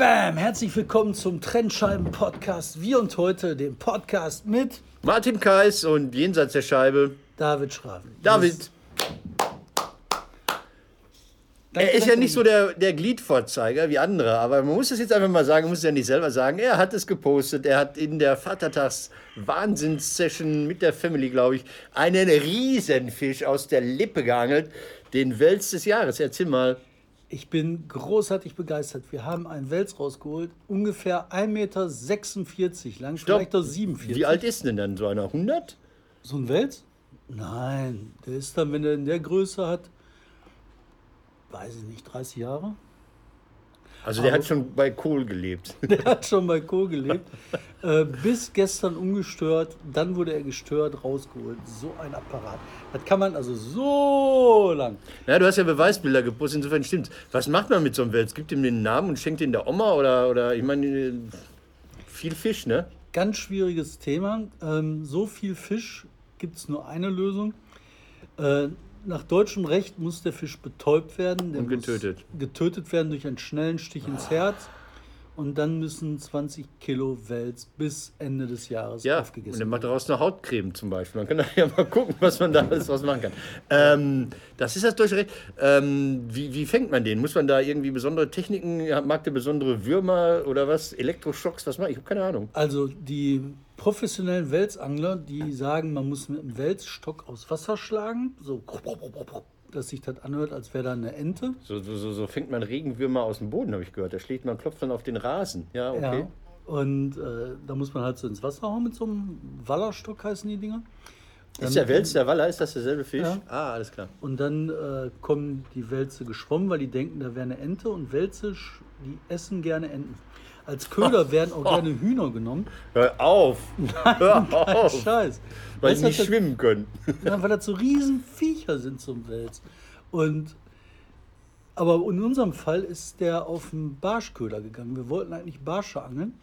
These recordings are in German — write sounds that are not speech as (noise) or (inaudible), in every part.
Bam! Herzlich willkommen zum Trennscheiben-Podcast. Wir und heute den Podcast mit Martin Kais und jenseits der Scheibe David Schraven. David. Er ist ja nicht so der, der Gliedvorzeiger wie andere, aber man muss es jetzt einfach mal sagen, man muss es ja nicht selber sagen. Er hat es gepostet, er hat in der Vatertags-Wahnsinns-Session mit der Family, glaube ich, einen Riesenfisch aus der Lippe geangelt. Den Wels des Jahres. Erzähl mal. Ich bin großartig begeistert. Wir haben einen Wels rausgeholt, ungefähr 1,46 Meter lang, vielleicht auch 47. Wie alt ist denn dann so einer? 100? So ein Wels? Nein, der ist dann, wenn er in der Größe hat, weiß ich nicht, 30 Jahre. Also der hat schon bei Kohl gelebt. (laughs) Der hat schon bei Kohl gelebt. äh, bis gestern ungestört, dann wurde er gestört, rausgeholt. So ein Apparat. Das kann man also so lang. Ja, du hast ja Beweisbilder gepostet, insofern stimmt. Was macht man mit so einem Wels? Gibt ihm den Namen und schenkt ihn der Oma oder, oder ich meine, viel Fisch, ne? Ganz schwieriges Thema. Ähm, so viel Fisch gibt es nur eine Lösung. Äh, nach deutschem Recht muss der Fisch betäubt werden. Der Und getötet. Getötet werden durch einen schnellen Stich ins Herz. Und dann müssen 20 Kilo Wels bis Ende des Jahres Ja, und aufgegessen dann macht werden. daraus eine Hautcreme zum Beispiel. Man kann (laughs) ja mal gucken, was man da alles draus machen kann. Ähm, das ist das deutsche Recht. Ähm, wie, wie fängt man den? Muss man da irgendwie besondere Techniken, mag der besondere Würmer oder was? Elektroschocks, was macht? Ich habe keine Ahnung. Also die professionellen Welsangler, die sagen, man muss mit einem Welsstock aus Wasser schlagen, so dass sich das anhört, als wäre da eine Ente. So, so, so, so fängt man Regenwürmer aus dem Boden, habe ich gehört. Da schlägt man, klopft dann auf den Rasen. Ja, okay. Ja. Und äh, da muss man halt so ins Wasser hauen mit so einem Wallerstock, heißen die Dinger. Ist der Wels der Waller? Ist das derselbe Fisch? Ja. Ah, alles klar. Und dann äh, kommen die Wälze geschwommen, weil die denken, da wäre eine Ente. Und Wälze, die essen gerne Enten. Als Köder werden auch gerne Hühner genommen. Hör auf! Hör auf! Scheiß. Weil du, nicht das- schwimmen können. Ja, weil das so riesen Viecher sind zum Wels. Und aber in unserem Fall ist der auf den Barschköder gegangen. Wir wollten eigentlich Barsche angeln.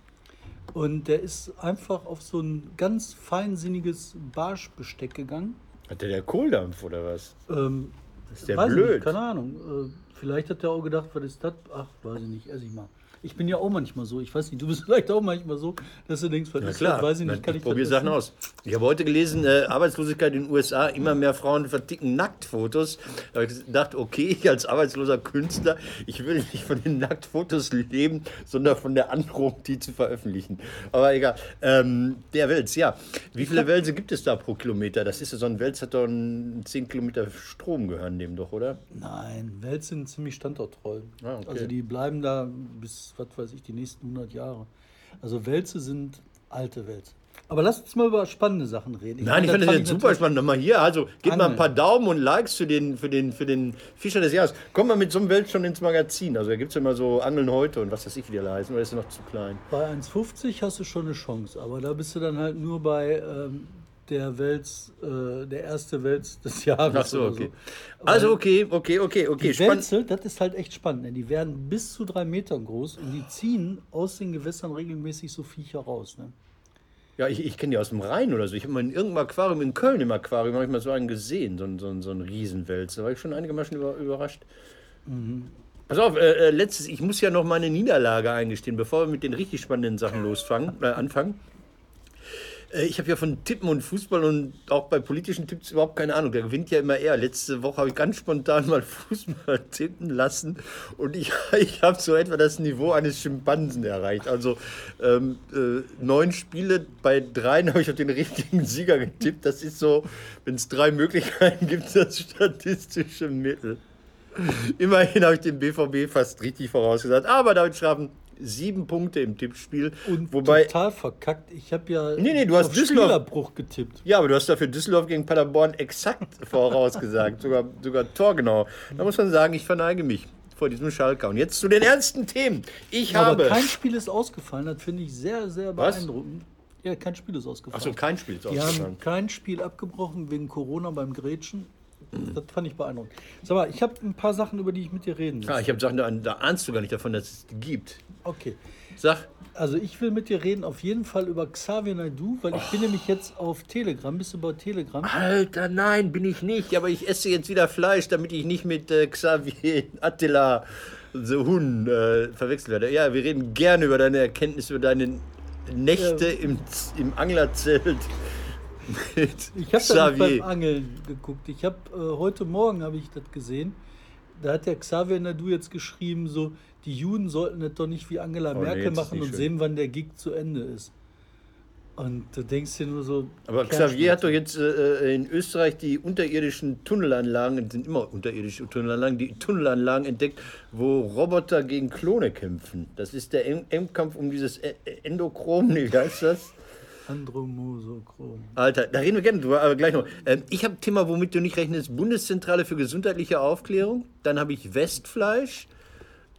Und der ist einfach auf so ein ganz feinsinniges Barschbesteck gegangen. Hat der der Kohldampf oder was? Ähm, Ist der blöd? Nicht, keine Ahnung. Äh, vielleicht hat der auch gedacht, was ist das? Ach, weiß ich nicht, ess ich mal. Ich bin ja auch manchmal so. Ich weiß nicht, du bist (laughs) vielleicht auch manchmal so, dass du denkst, was Na klar? Weiß ich nicht, kann ich, probiere das Sachen aus. Ich habe heute gelesen, äh, Arbeitslosigkeit in den USA, immer mehr Frauen verticken Nacktfotos. Da habe ich gedacht, okay, ich als arbeitsloser Künstler, ich will nicht von den Nacktfotos leben, sondern von der Androhung, die zu veröffentlichen. Aber egal. Ähm, der Wels, ja. Wie viele Wälse gibt es da pro Kilometer? Das ist ja so ein Wels, hat doch einen 10 Kilometer Strom gehören dem doch, oder? Nein, Wels sind ziemlich standorttreu. Ah, okay. Also die bleiben da bis, was weiß ich, die nächsten 100 Jahre. Also Wälze sind alte Wälze. Aber lass uns mal über spannende Sachen reden. Nein, ich finde das jetzt super spannend. Nochmal hier, also gebt mal ein paar Daumen und Likes für den, für den, für den Fischer des Jahres. Kommt mal mit so einem Welt schon ins Magazin. Also da gibt es ja immer so Angeln heute und was weiß ich, wie die alle heißen, oder ist er noch zu klein? Bei 1,50 hast du schon eine Chance, aber da bist du dann halt nur bei ähm, der Wels, äh, der erste Wels des (laughs) Jahres. Ach so, okay. Weil Also okay, okay, okay, okay. Die. Wälze, das ist halt echt spannend. Ne? Die werden bis zu drei Meter groß und die ziehen aus den Gewässern regelmäßig so Viecher raus. Ne? Ja, ich, ich kenne die aus dem Rhein oder so. Ich habe mal in irgendeinem Aquarium, in Köln im Aquarium, habe ich mal so einen gesehen, so, einen- so, einen- so einen Riesenwels. Da war ich schon einige Mal schon über, überrascht. Pass auf, äh, äh, letztes, ich muss ja noch meine Niederlage eingestehen, bevor wir mit den richtig spannenden Sachen losfangen, äh, anfangen. Äh, Ich habe ja von Tippen und Fußball und auch bei politischen Tipps überhaupt keine Ahnung. Der gewinnt ja immer er. Letzte Woche habe ich ganz spontan mal (laughs) Fußball tippen lassen und ich, (laughs) ich habe so etwa das Niveau eines Schimpansen erreicht. Also ähm, äh, neun Spiele, bei dreien habe ich auf den richtigen Sieger getippt. Das ist so, wenn es drei Möglichkeiten (laughs) gibt, das statistische Mittel. Immerhin habe ich den BVB fast richtig vorausgesagt. Aber David Schraben, sieben Punkte im Tippspiel. Und wobei, total verkackt. Ich habe ja Nee, nee, du hast Düsseldorf- Spielerbruch getippt. ja, aber du hast dafür Düsseldorf gegen Paderborn exakt (laughs) vorausgesagt. sogar, sogar torgenau. Da muss man sagen, ich verneige mich vor diesem Schalker. Und jetzt zu den ernsten Themen. Ich Aber habe. kein Spiel ist ausgefallen. Das finde ich sehr, sehr Was? beeindruckend. Ja, kein Spiel ist ausgefallen. Achso, kein Spiel ist Die ausgefallen. haben kein Spiel abgebrochen wegen Corona beim Grätschen. Das fand ich beeindruckend. Sag mal, ich habe ein paar Sachen, über die ich mit dir reden muss. Ah, ich habe Sachen, da, da ahnst du gar nicht davon, dass es die gibt. Okay. Sag, Also ich will mit dir reden auf jeden Fall über Xavier Naidoo, weil ich bin nämlich jetzt auf Telegram. Bist du bei Telegram? Alter, nein, bin ich nicht. Aber ich esse jetzt wieder Fleisch, damit ich nicht mit äh, Xavier (laughs) Attila The Hun äh, verwechselt werde. Ja, wir reden gerne über deine Erkenntnisse, über deine Nächte im, im Anglerzelt. Mit Ich habe da nicht Xavier. beim Angeln geguckt. Ich habe äh, heute Morgen habe ich das gesehen. Da hat der Xavier Nadu jetzt geschrieben, so die Juden sollten das doch nicht wie Angela Oh, nee, Merkel ist machen und schön. sehen, wann der Gig zu Ende ist. Und du denkst dir nur so. Aber Xavier hat doch jetzt äh, in Österreich die unterirdischen Tunnelanlagen, das sind immer unterirdische Tunnelanlagen, die Tunnelanlagen entdeckt, wo Roboter gegen Klone kämpfen. Das ist der Endkampf um dieses E- E- Endochrom, nee, (laughs) wie heißt das? Andromosochrom. Alter, da reden wir gerne drüber, aber gleich noch. Ähm, ich habe ein Thema, womit du nicht rechnest: Bundeszentrale für gesundheitliche Aufklärung. Dann habe ich Westfleisch.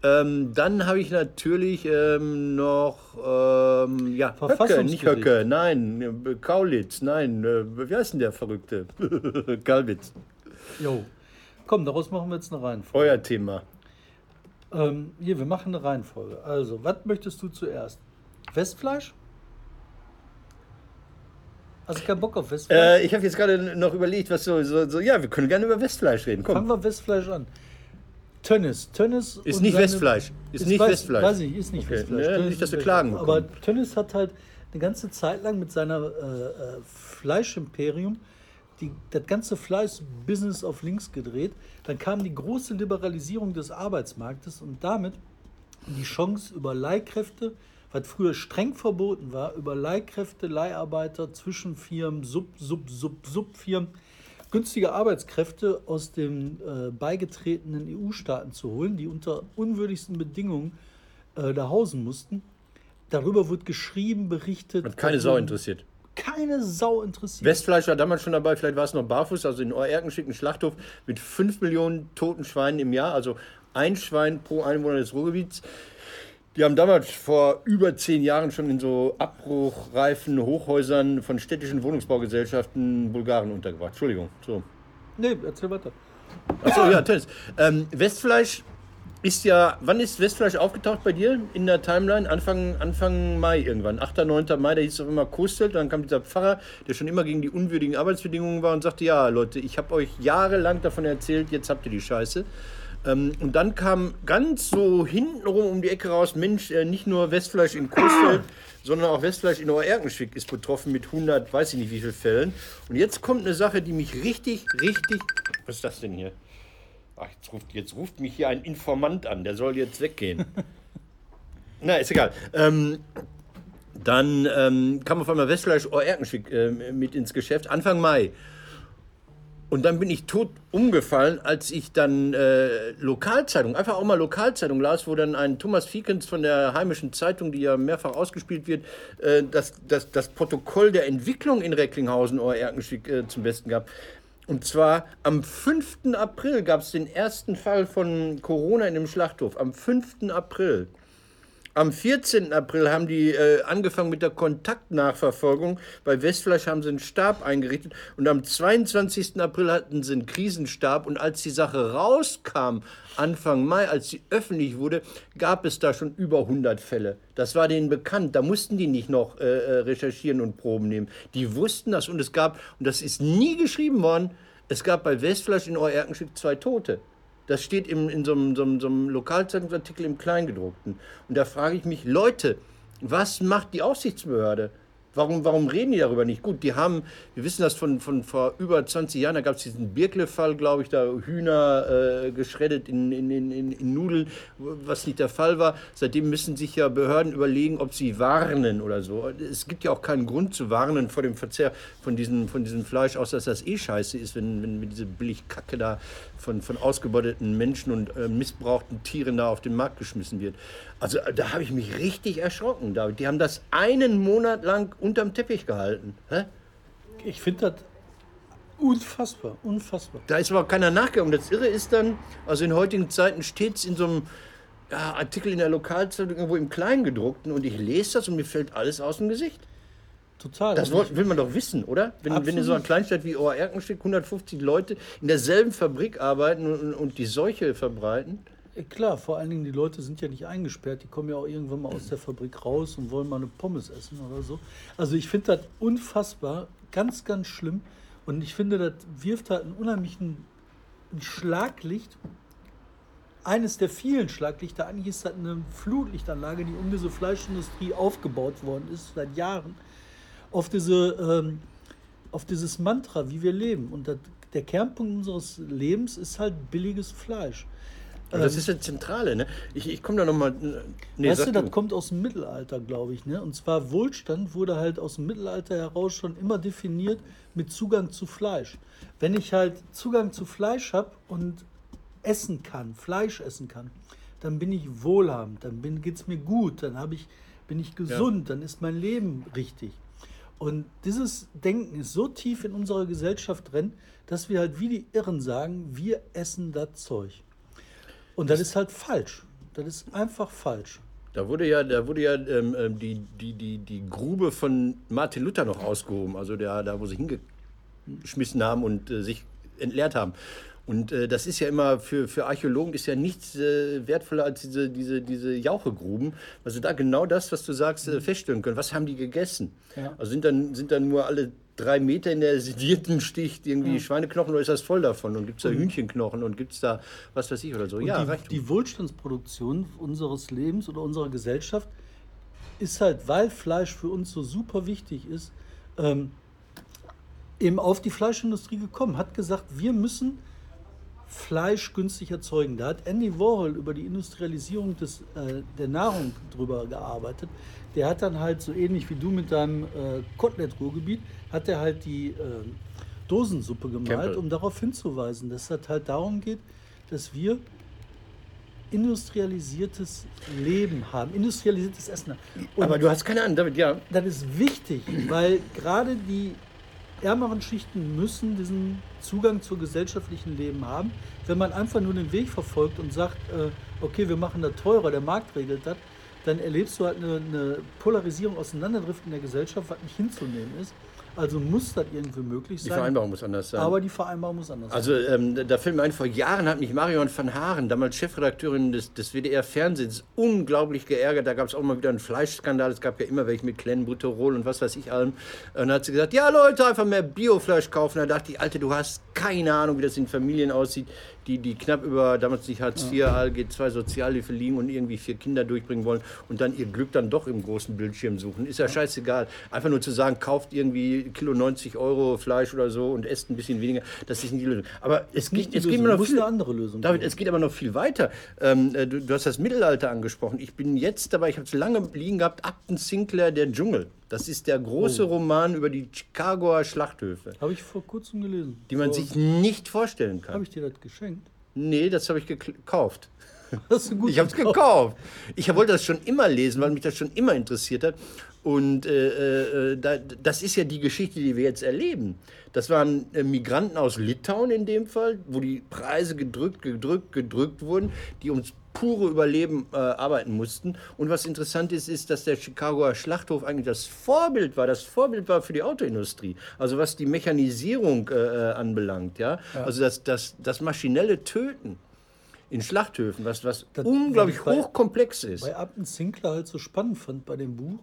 Ähm, dann habe ich natürlich ähm, noch, ähm, ja, Höcke, nicht. Höcke, nein, Kaulitz, nein, äh, wie heißt denn der Verrückte? (laughs) Kalwitz, Jo. Komm, daraus machen wir jetzt eine Reihenfolge. euer Thema. Ähm, hier, wir machen eine Reihenfolge. Also, was möchtest du zuerst? Westfleisch? Hast du keinen Bock auf Westfleisch? Äh, ich habe jetzt gerade noch überlegt, was so, so, so, ja, wir können gerne über Westfleisch reden, komm. Fangen wir Westfleisch an. Tönnis. Tönnis Ist nicht seine- Westfleisch. Ist nicht weiß, Westfleisch. Weiß ich, ist nicht Okay, Westfleisch. ne, Tönnies nicht, dass ist wir klagen Aber bekommen. Tönnis hat halt eine ganze Zeit lang mit seiner äh, äh, Fleischimperium die, das ganze Fleisch-Business auf links gedreht. Dann kam die große Liberalisierung des Arbeitsmarktes und damit die Chance über Leihkräfte, was früher streng verboten war, über Leihkräfte, Leiharbeiter, Zwischenfirmen, Sub, Sub, Sub, Subfirmen, günstige Arbeitskräfte aus den äh, beigetretenen EU-Staaten zu holen, die unter unwürdigsten Bedingungen äh, da hausen mussten. Darüber wird geschrieben, berichtet. Hat keine Sau interessiert. Keine Sau interessiert. Westfleisch war damals schon dabei, vielleicht war es noch barfuß, also in Oerkenschwick ein Schlachthof mit 5 Millionen toten Schweinen im Jahr, also ein Schwein pro Einwohner des Ruhrgebiets. Die haben damals vor über zehn Jahren schon in so abbruchreifen Hochhäusern von städtischen Wohnungsbaugesellschaften Bulgaren untergebracht. Entschuldigung. So. nee, erzähl weiter. Achso, ja, Tennis. Ähm, Westfleisch ist ja, wann ist Westfleisch aufgetaucht bei dir in der Timeline? Anfang, Anfang Mai irgendwann, 8., 9. Mai, da hieß es auf immer Kostelt, dann kam dieser Pfarrer, der schon immer gegen die unwürdigen Arbeitsbedingungen war und sagte, ja Leute, ich habe euch jahrelang davon erzählt, jetzt habt ihr die Scheiße. Ähm, und dann kam ganz so hintenrum um die Ecke raus, Mensch, äh, nicht nur Westfleisch in Coesfeld, (clears throat) sondern auch Westfleisch in Oerkenschwick ist betroffen mit 100, weiß ich nicht wie viel Fällen. Und jetzt kommt eine Sache, die mich richtig, richtig... Was ist das denn hier? Ach, jetzt ruft, jetzt ruft mich hier ein Informant an, der soll jetzt weggehen. (laughs) Na, ist egal. Ähm, dann ähm, kam auf einmal Westfleisch Oerkenschwick äh, mit ins Geschäft, Anfang Mai. Und dann bin ich tot umgefallen, als ich dann äh, Lokalzeitung, einfach auch mal Lokalzeitung las, wo dann ein Thomas Fiekens von der heimischen Zeitung, die ja mehrfach ausgespielt wird, äh, das, das, das Protokoll der Entwicklung in Recklinghausen oder Erkenschwick äh, zum Besten gab. Und zwar am 5. April gab es den ersten Fall von Corona in dem Schlachthof. Am 5. April. Am 14. April haben die äh, angefangen mit der Kontaktnachverfolgung. Bei Westfleisch haben sie einen Stab eingerichtet und am 22. April hatten sie einen Krisenstab. Und als die Sache rauskam, Anfang Mai, als sie öffentlich wurde, gab es da schon über 100 Fälle. Das war denen bekannt. Da mussten die nicht noch äh, äh, recherchieren und Proben nehmen. Die wussten das und es gab, und das ist nie geschrieben worden, es gab bei Westfleisch in Oerkenschwick zwei Tote. Das steht im, in so einem, so, einem, so einem Lokalzeitungsartikel im Kleingedruckten. Und da frage ich mich, Leute, was macht die Aufsichtsbehörde? Warum, warum reden die darüber nicht? Gut, die haben, wir wissen das von, von vor über 20 Jahren, da gab es diesen Birkle-Fall, glaube ich, da Hühner äh, geschreddet in, in, in, in, in Nudeln, was nicht der Fall war. Seitdem müssen sich ja Behörden überlegen, ob sie warnen oder so. Es gibt ja auch keinen Grund zu warnen vor dem Verzehr von diesem, von diesem Fleisch, außer dass das eh scheiße ist, wenn, wenn diese Billigkacke da von, von ausgebeuteten Menschen und äh, missbrauchten Tieren da auf den Markt geschmissen wird. Also äh, da habe ich mich richtig erschrocken. David. Die haben das einen Monat lang unterm Teppich gehalten. Hä? Ich finde das unfassbar, unfassbar. Da ist aber keiner nachgegangen. Das Irre ist dann, also in heutigen Zeiten steht es in so einem ja, Artikel in der Lokalzeitung irgendwo im Kleingedruckten und ich lese das und mir fällt alles aus dem Gesicht. Total. Das will, will man doch wissen, oder? Wenn, wenn in so einer. Kleinstadt wie Oerkenschwick 150 Leute in derselben Fabrik arbeiten und, und die Seuche verbreiten. Ja, Klar, vor allen Dingen die Leute sind ja nicht eingesperrt, die kommen ja auch irgendwann mal aus der Fabrik raus und wollen mal eine Pommes essen oder so. Also ich finde das unfassbar, ganz, ganz schlimm. Und ich finde, das wirft halt einen unheimlichen ein Schlaglicht eines der vielen Schlaglichter. Eigentlich ist das eine Flutlichtanlage, die um diese Fleischindustrie aufgebaut worden ist, seit Jahren, auf, diese, ähm, auf dieses Mantra, wie wir leben. Und das, der Kernpunkt unseres Lebens ist halt billiges Fleisch. Aber das ist das Zentrale, ne? Ich, ich komme da nochmal. Nee, weißt du, das kommt aus dem Mittelalter, glaube ich, ne? Und zwar Wohlstand wurde halt aus dem Mittelalter heraus schon immer definiert mit Zugang zu Fleisch. Wenn ich halt Zugang zu Fleisch habe und essen kann, Fleisch essen kann, dann bin ich wohlhabend, dann geht es mir gut, dann ich, bin ich gesund, ja. dann ist mein Leben richtig. Und dieses Denken ist so tief in unserer Gesellschaft drin, dass wir halt wie die Irren sagen, wir essen das Zeug. Und das, das ist halt falsch. Das ist einfach falsch. Da wurde ja, da wurde ja ähm, ähm, die, die, die, die Grube von Martin Luther noch ausgehoben, also der, da, wo sie hingeschmissen haben und äh, sich entleert haben. Und äh, das ist ja immer für, für Archäologen ist ja nichts äh, wertvoller als diese, diese, diese Jauchegruben, weil sie da genau das, was du sagst, äh, feststellen können. Was haben die gegessen? Ja. Also sind dann, sind dann nur alle drei Meter in der sedierten Sticht irgendwie ja. Schweineknochen oder ist das voll davon? Und gibt es da. Hühnchenknochen und gibt es da was weiß ich oder so? Und ja, die, die Wohlstandsproduktion unseres Lebens oder unserer Gesellschaft ist halt, weil Fleisch für uns so super wichtig ist, ähm, eben auf die Fleischindustrie gekommen, hat gesagt, wir müssen Fleisch günstig erzeugen. Da hat Andy Warhol über die Industrialisierung des, äh, der Nahrung drüber gearbeitet. Der hat dann halt so ähnlich wie du mit deinem äh, Kotelett-Ruhrgebiet, hat er halt die äh, Dosensuppe gemalt, Campbell. um darauf hinzuweisen, dass es halt darum geht, dass wir industrialisiertes Leben haben, industrialisiertes Essen haben. Und Aber du hast keine Ahnung damit, ja. Das ist wichtig, weil gerade die ärmeren Schichten müssen diesen Zugang zum gesellschaftlichen Leben haben. Wenn man einfach nur den Weg verfolgt und sagt, äh, okay, wir machen das teurer, der Markt regelt das, dann erlebst du halt eine, eine Polarisierung, Auseinanderdriften der Gesellschaft, was nicht hinzunehmen ist. Also muss das irgendwie möglich sein. Die Vereinbarung muss anders sein. Aber die Vereinbarung muss anders also, sein. Also ähm, da fällt mir ein, vor Jahren hat mich Marion van Haaren, damals Chefredakteurin des, des WDR-Fernsehens, unglaublich geärgert. Da gab es auch mal wieder einen Fleischskandal. Es gab ja immer welche mit Clenbuterol und was weiß ich allem. Und dann hat sie gesagt, ja Leute, einfach mehr Biofleisch kaufen. Da dachte ich, Alter, du hast keine Ahnung, wie das in Familien aussieht die, die knapp über damals nicht Hartz IV. ALG 2 Sozialhilfe liegen und irgendwie vier Kinder durchbringen wollen und dann ihr Glück dann doch im großen Bildschirm suchen. Ist ja, scheißegal. Einfach nur zu sagen, kauft irgendwie Kilo 90 Euro Fleisch oder so und esst ein bisschen weniger, das ist nicht die Lösung. Aber es geht, es geht noch viel, eine andere Lösung. David, es geht aber noch viel weiter. Ähm, äh, du, du, hast das Mittelalter angesprochen. Ich bin jetzt dabei, ich habe es lange liegen gehabt, Akten Sinclair, der Dschungel. Das ist der große oh. Roman über die Chicagoer Schlachthöfe. Habe ich vor kurzem gelesen. Die man vor sich nicht vorstellen kann. Habe ich dir das geschenkt? Nee, das habe ich gekauft. (laughs) ich habe es gekauft. Ich wollte das schon immer lesen, weil mich das schon immer interessiert hat. Und äh, äh, da, das ist ja die Geschichte, die wir jetzt erleben. Das waren äh, Migranten aus Litauen in dem Fall, wo die Preise gedrückt, gedrückt, gedrückt wurden, die ums pure Überleben äh, arbeiten mussten. Und was interessant ist, ist, dass der Chicagoer Schlachthof eigentlich das Vorbild war, das Vorbild war für die Autoindustrie. Also was die Mechanisierung äh, äh anbelangt, ja? ja. Also das, das, das maschinelle Töten in Schlachthöfen, was, was das, unglaublich bei, hochkomplex ist. Bei Abten Sinclair halt so spannend fand bei dem Buch,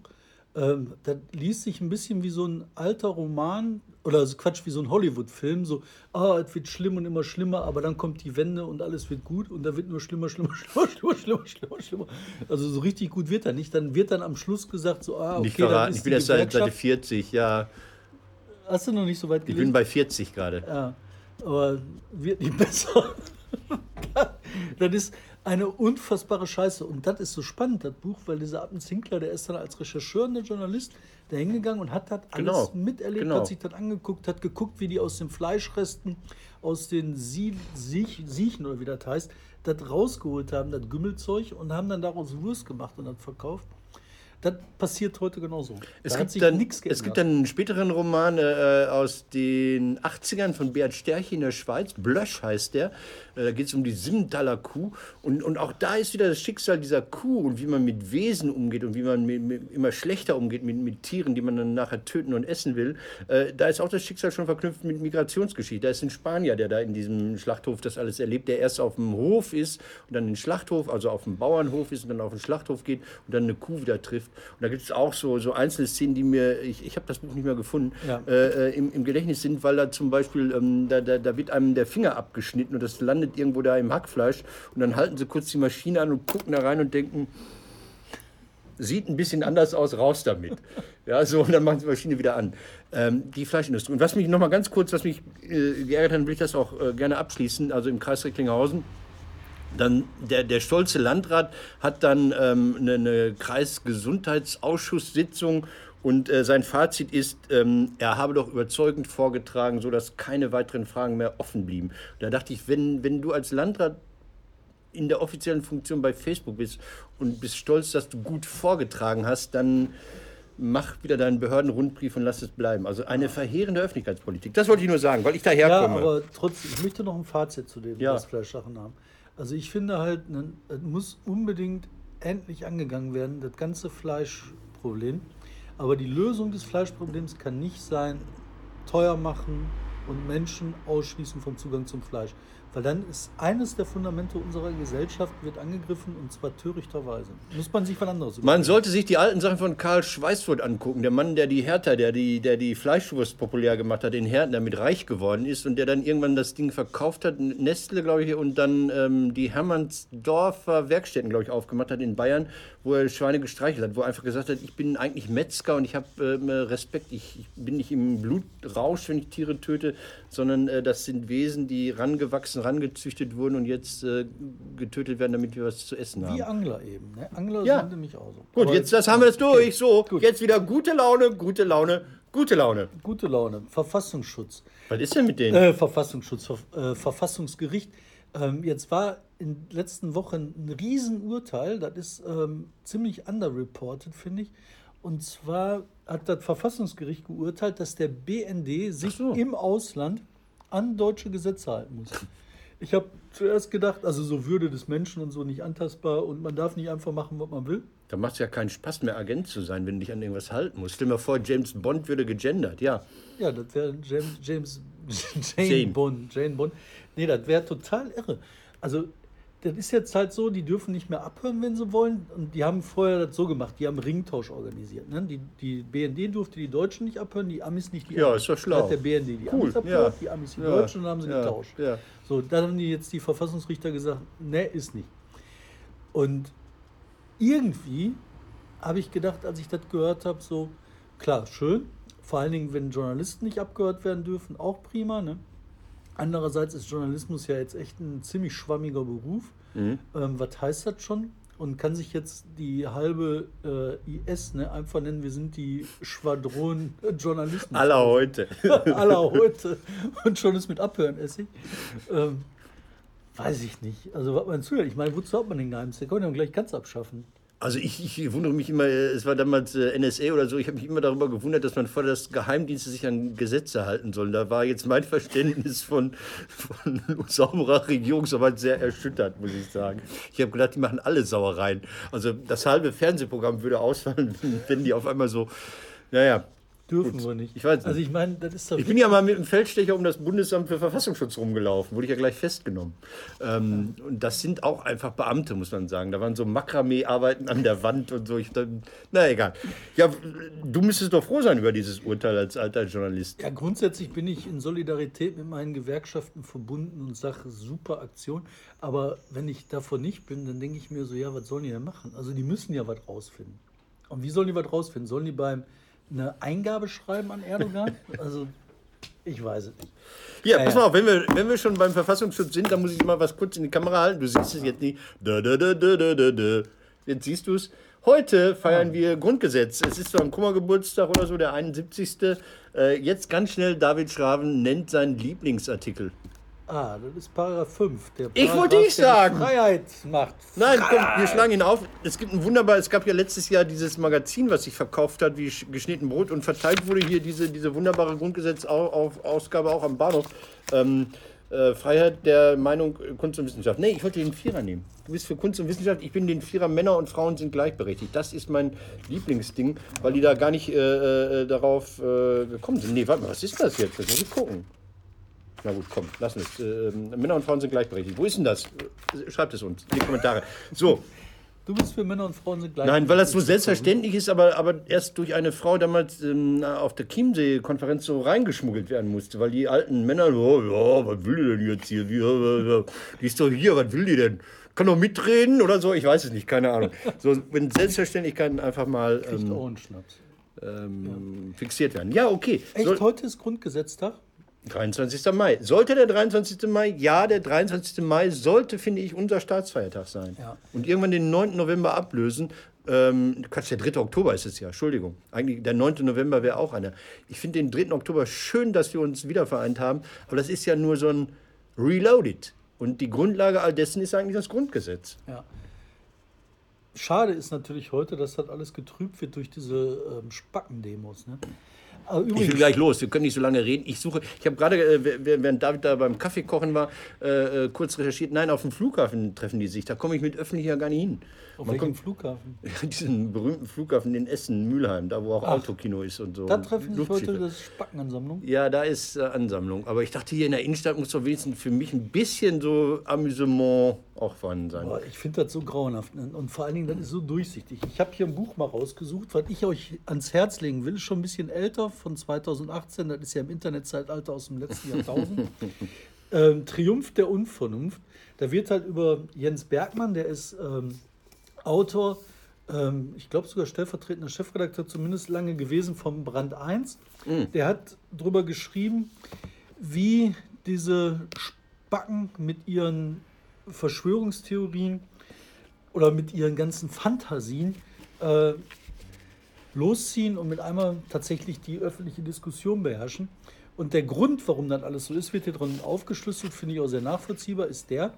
ähm, das liest sich ein bisschen wie so ein alter Roman oder also Quatsch, wie so ein Hollywood-Film. So, ah, es wird schlimm und immer schlimmer, aber dann kommt die Wende und alles wird gut und da wird nur schlimmer, schlimmer, (laughs) schlimmer, schlimmer, schlimmer, schlimmer, schlimmer. Also so richtig gut wird er nicht. Dann wird dann am Schluss gesagt, so, ah, okay, nicht verraten. ich bin erst seit Seite 40, ja. Hast du noch nicht so weit gelesen? Ich bin bei 40 gerade. Ja, aber wird nicht (laughs) besser. das ist, eine unfassbare Scheiße. Und das ist so spannend, das Buch, weil dieser Abend Sinclair, der ist dann als Rechercheur und der Journalist da hingegangen und hat das alles genau. miterlebt, genau. hat sich das angeguckt, hat geguckt, wie die aus den Fleischresten, aus den Sie Siech Siechen oder wie das heißt, das rausgeholt haben, das Gümmelzeug und haben dann daraus Wurst gemacht und das verkauft. Das passiert heute genauso. Es, da gibt, dann, es gibt dann einen späteren Roman äh, aus den 80ern von Beat Sterch in der Schweiz. Blösch heißt der. Äh, da geht es um die Simmentaler Kuh. Und, und auch da ist wieder das Schicksal dieser Kuh und wie man mit Wesen umgeht und wie man mit, mit, immer schlechter umgeht mit, mit Tieren, die man dann nachher töten und essen will. Äh, da ist auch das Schicksal schon verknüpft mit Migrationsgeschichte. Da ist ein Spanier, der da in diesem Schlachthof das alles erlebt, der erst auf dem Hof ist und dann in den Schlachthof, also auf dem Bauernhof ist und dann auf den Schlachthof geht und dann eine Kuh wieder trifft Und da gibt es auch so, so einzelne Szenen, die mir, ich, ich habe das Buch nicht mehr gefunden, Ja. äh, äh, im, im Gedächtnis sind, weil da zum Beispiel, ähm, da, da, da wird einem der Finger abgeschnitten und das landet irgendwo da im Hackfleisch. Und dann halten sie kurz die Maschine an und gucken da rein und denken, sieht ein bisschen anders aus, raus damit. (laughs) Ja, so, und dann machen sie die Maschine wieder an. Ähm, die Fleischindustrie. Und was mich noch mal ganz kurz, was mich äh, geärgert hat, will ich das auch äh, gerne abschließen, also im Kreis Recklinghausen. Dann der, der stolze Landrat hat dann ähm, eine, eine Kreisgesundheitsausschusssitzung und äh, sein Fazit ist, ähm, er habe doch überzeugend vorgetragen, sodass keine weiteren Fragen mehr offen blieben. Da dachte ich, wenn, wenn du als Landrat in der offiziellen Funktion bei Facebook bist und bist stolz, dass du gut vorgetragen hast, dann mach wieder deinen Behördenrundbrief und lass es bleiben. Also eine verheerende Öffentlichkeitspolitik. Das wollte ich nur sagen, weil ich Ja, daherkomme. aber trotzdem, ich möchte noch ein Fazit zu dem Ja. das Fleischsachen haben. Also ich finde halt, es muss unbedingt endlich angegangen werden, das ganze Fleischproblem. Aber die Lösung des Fleischproblems kann nicht sein, teuer machen und Menschen ausschließen vom Zugang zum Fleisch. Weil dann ist eines der Fundamente unserer Gesellschaft wird angegriffen und zwar törichterweise. Muss man sich was anderes Man sollte sich die alten Sachen von Karl Schweißfurt angucken. Der Mann, der die Hertha, der die, der die Fleischwurst populär gemacht hat, den Herten, damit reich geworden ist und der dann irgendwann das Ding verkauft hat, Nestle, glaube ich, und dann ähm, die Hermannsdorfer Werkstätten, glaube ich, aufgemacht hat in Bayern, wo er Schweine gestreichelt hat, wo er einfach gesagt hat, ich bin eigentlich Metzger und ich habe ähm, Respekt, ich, ich bin nicht im Blutrausch, wenn ich Tiere töte, sondern äh, das sind Wesen, die rangewachsen, rangezüchtet wurden und jetzt äh, getötet werden, damit wir was zu essen haben. Wie Angler eben. Ne? Angler Ja. sind nämlich auch so. Gut, Aber jetzt das haben wir das durch. So, Gut. jetzt wieder gute Laune, gute Laune, gute Laune. Gute Laune. Verfassungsschutz. Was ist denn mit denen? Äh, Verfassungsschutz, Ver äh, Verfassungsgericht. Ähm, jetzt war in den letzten Wochen ein Riesenurteil, das ist ähm, ziemlich underreported, finde ich. Und zwar hat das Verfassungsgericht geurteilt, dass der BND sich so. im Ausland an deutsche Gesetze halten muss. Ich habe zuerst gedacht, also so Würde des Menschen und so nicht antastbar und man darf nicht einfach machen, was man will. Da macht es ja keinen Spaß mehr, Agent zu sein, wenn du dich an irgendwas halten musst. Stell dir mal vor, James Bond würde gegendert. Ja, Ja, das wäre James, James (laughs) Jane, Jane. Bond. Jane Bond. Nee, das wäre total irre. Also, das ist jetzt halt so, die dürfen nicht mehr abhören, wenn sie wollen. Und die haben vorher das so gemacht, die haben Ringtausch organisiert. Ne? Die, die BND durfte die Deutschen nicht abhören, die Amis nicht die Ja, Amis. ist doch schlau. Hat der BND die Cool, Amis abgehört, ja. die Amis die Ja, Deutschen und dann haben sie ja, getauscht. ja. So, da haben die jetzt die Verfassungsrichter gesagt, ne, ist nicht. Und irgendwie habe ich gedacht, als ich das gehört habe, so, klar, schön. Vor allen Dingen, wenn Journalisten nicht abgehört werden dürfen, auch prima. Ne? Andererseits ist Journalismus ja jetzt echt ein ziemlich schwammiger Beruf. Mhm. Ähm, was heißt das schon? Und kann sich jetzt die halbe äh, IS ne, einfach nennen, wir sind die Schwadron Journalisten. aller heute. (laughs) aller heute. Und schon ist mit Abhören Essig. Ähm, weiß ich nicht. Also, was man zuhört. Ich meine, wozu hat man den Geheimdienst? Der kann ja gleich ganz abschaffen. Also ich, ich wundere mich immer, es war damals äh, NSA oder so, ich habe mich immer darüber gewundert, dass man vor das Geheimdienste sich an Gesetze halten soll. Da war jetzt mein Verständnis von, von sauberer Regierungsarbeit sehr erschüttert, muss ich sagen. Ich habe gedacht, die machen alle Sauereien. Also das halbe Fernsehprogramm würde ausfallen, (laughs) wenn die auf einmal so, naja. Dürfen Gut. wir nicht. Ich weiß nicht. Also, ich meine, das ist doch. Ich bin ja mal mit einem Feldstecher um das Bundesamt für Verfassungsschutz rumgelaufen, wurde ich ja gleich festgenommen. Ähm, und das sind auch einfach Beamte, muss man sagen. Da waren so Makramee-Arbeiten an der Wand und so. Ich, dann, na egal. Ja, du müsstest doch froh sein über dieses Urteil als alter Journalist. Ja, grundsätzlich bin ich in Solidarität mit meinen Gewerkschaften verbunden und sage, super Aktion. Aber wenn ich davon nicht bin, dann denke ich mir so, ja, was sollen die denn machen? Also die müssen ja was rausfinden. Und wie sollen die was rausfinden? Sollen die beim eine Eingabe schreiben an Erdogan? (laughs) Also ich weiß es nicht. Ja, Ja, pass mal auf, wenn wir, wenn wir schon beim Verfassungsschutz sind, dann muss ich mal was kurz in die Kamera halten. Du siehst es jetzt nicht. Da, da, da, da, da, da. Jetzt siehst du es. Heute feiern wir Grundgesetz. Es ist zwar ein Kummergeburtstag oder so, der 71. Äh, jetzt ganz schnell, David Schraven nennt seinen Lieblingsartikel. Ah, das ist Paragraph 5. Der Ich Paragraph, wollte nicht der die sagen. Freiheit macht. Nein, komm, wir schlagen ihn auf. Es gibt ein wunderbar, es gab ja letztes Jahr dieses Magazin, was sich verkauft hat wie sch- geschnitten Brot und verteilt wurde hier diese, diese wunderbare Grundgesetzausgabe auch am Bahnhof. Ähm, äh, Freiheit der Meinung, Kunst und Wissenschaft. Nee, ich wollte den Vierer nehmen. Du bist für Kunst und Wissenschaft, ich bin den Vierer, Männer und Frauen sind gleichberechtigt. Das ist mein Lieblingsding, weil die da gar nicht äh, äh, darauf äh, gekommen sind. Nee, warte mal, was ist das jetzt? Das muss ich gucken. Na gut, komm, lassen es. Ähm, Männer und Frauen sind gleichberechtigt. Wo ist denn das? Äh, Schreibt es uns in die Kommentare. So, Du bist für Männer und Frauen sind gleich. Nein, weil das so selbstverständlich ist, aber, aber erst durch eine Frau damals ähm, auf der Chiemsee-Konferenz so reingeschmuggelt werden musste, weil die alten Männer, oh, ja, was will die denn jetzt hier? Wie, äh, die ist doch hier, was will die denn? Kann doch mitreden oder so? Ich weiß es nicht, keine Ahnung. So, wenn Selbstverständlichkeiten einfach mal Kriegt ähm, ähm, fixiert werden. Ja, okay. Echt, Soll, heute ist Grundgesetztag? 23. Mai. Sollte der 23. Mai? Ja, der 23. Mai sollte, finde ich, unser Staatsfeiertag sein. Ja. Und irgendwann den 9. November ablösen. Ähm, Quatsch, der 3. Oktober ist es ja, Entschuldigung. Eigentlich der 9. November wäre auch einer. Ich finde den 3. Oktober schön, dass wir uns wieder vereint haben, aber das ist ja nur so ein Reloaded. Und die Grundlage all dessen ist eigentlich das Grundgesetz. Ja. Schade ist natürlich heute, dass das alles getrübt wird durch diese ähm, Spackendemos. Ne? Aber Ich will übrigens, gleich los, wir können nicht so lange reden. Ich suche, ich habe gerade, äh, während David da beim Kaffee kochen war, äh, äh, kurz recherchiert. Nein, auf dem Flughafen treffen die sich. Da komme ich mit öffentlich ja gar nicht hin. Auf Man welchem kommt, Flughafen? (laughs) diesen berühmten Flughafen in Essen, Mülheim, da wo auch Autokino ist und so. Da treffen sich heute, das Spackenansammlung. Ja, da ist äh, Ansammlung. Aber ich dachte, hier in der Innenstadt muss doch wenigstens für mich ein bisschen so Amüsement auch vorhanden sein. Boah, ich finde das so grauenhaft. ne? Und vor allen Dingen, das ist so durchsichtig. Ich habe hier ein Buch mal rausgesucht, was ich euch ans Herz legen will. Ist schon ein bisschen älter, von 2018. Das ist ja im Internetzeitalter aus dem letzten Jahrtausend. (laughs) ähm, Triumph der Unvernunft. Da wird halt über Jens Bergmann, der ist ähm, Autor, ähm, ich glaube sogar stellvertretender Chefredakteur zumindest lange gewesen vom Brand 1. Der hat darüber geschrieben, wie diese Spacken mit ihren Verschwörungstheorien oder mit ihren ganzen Fantasien äh, losziehen und mit einmal tatsächlich die öffentliche Diskussion beherrschen. Und der Grund, warum das alles so ist, wird hier drin aufgeschlüsselt, finde ich auch sehr nachvollziehbar, ist der,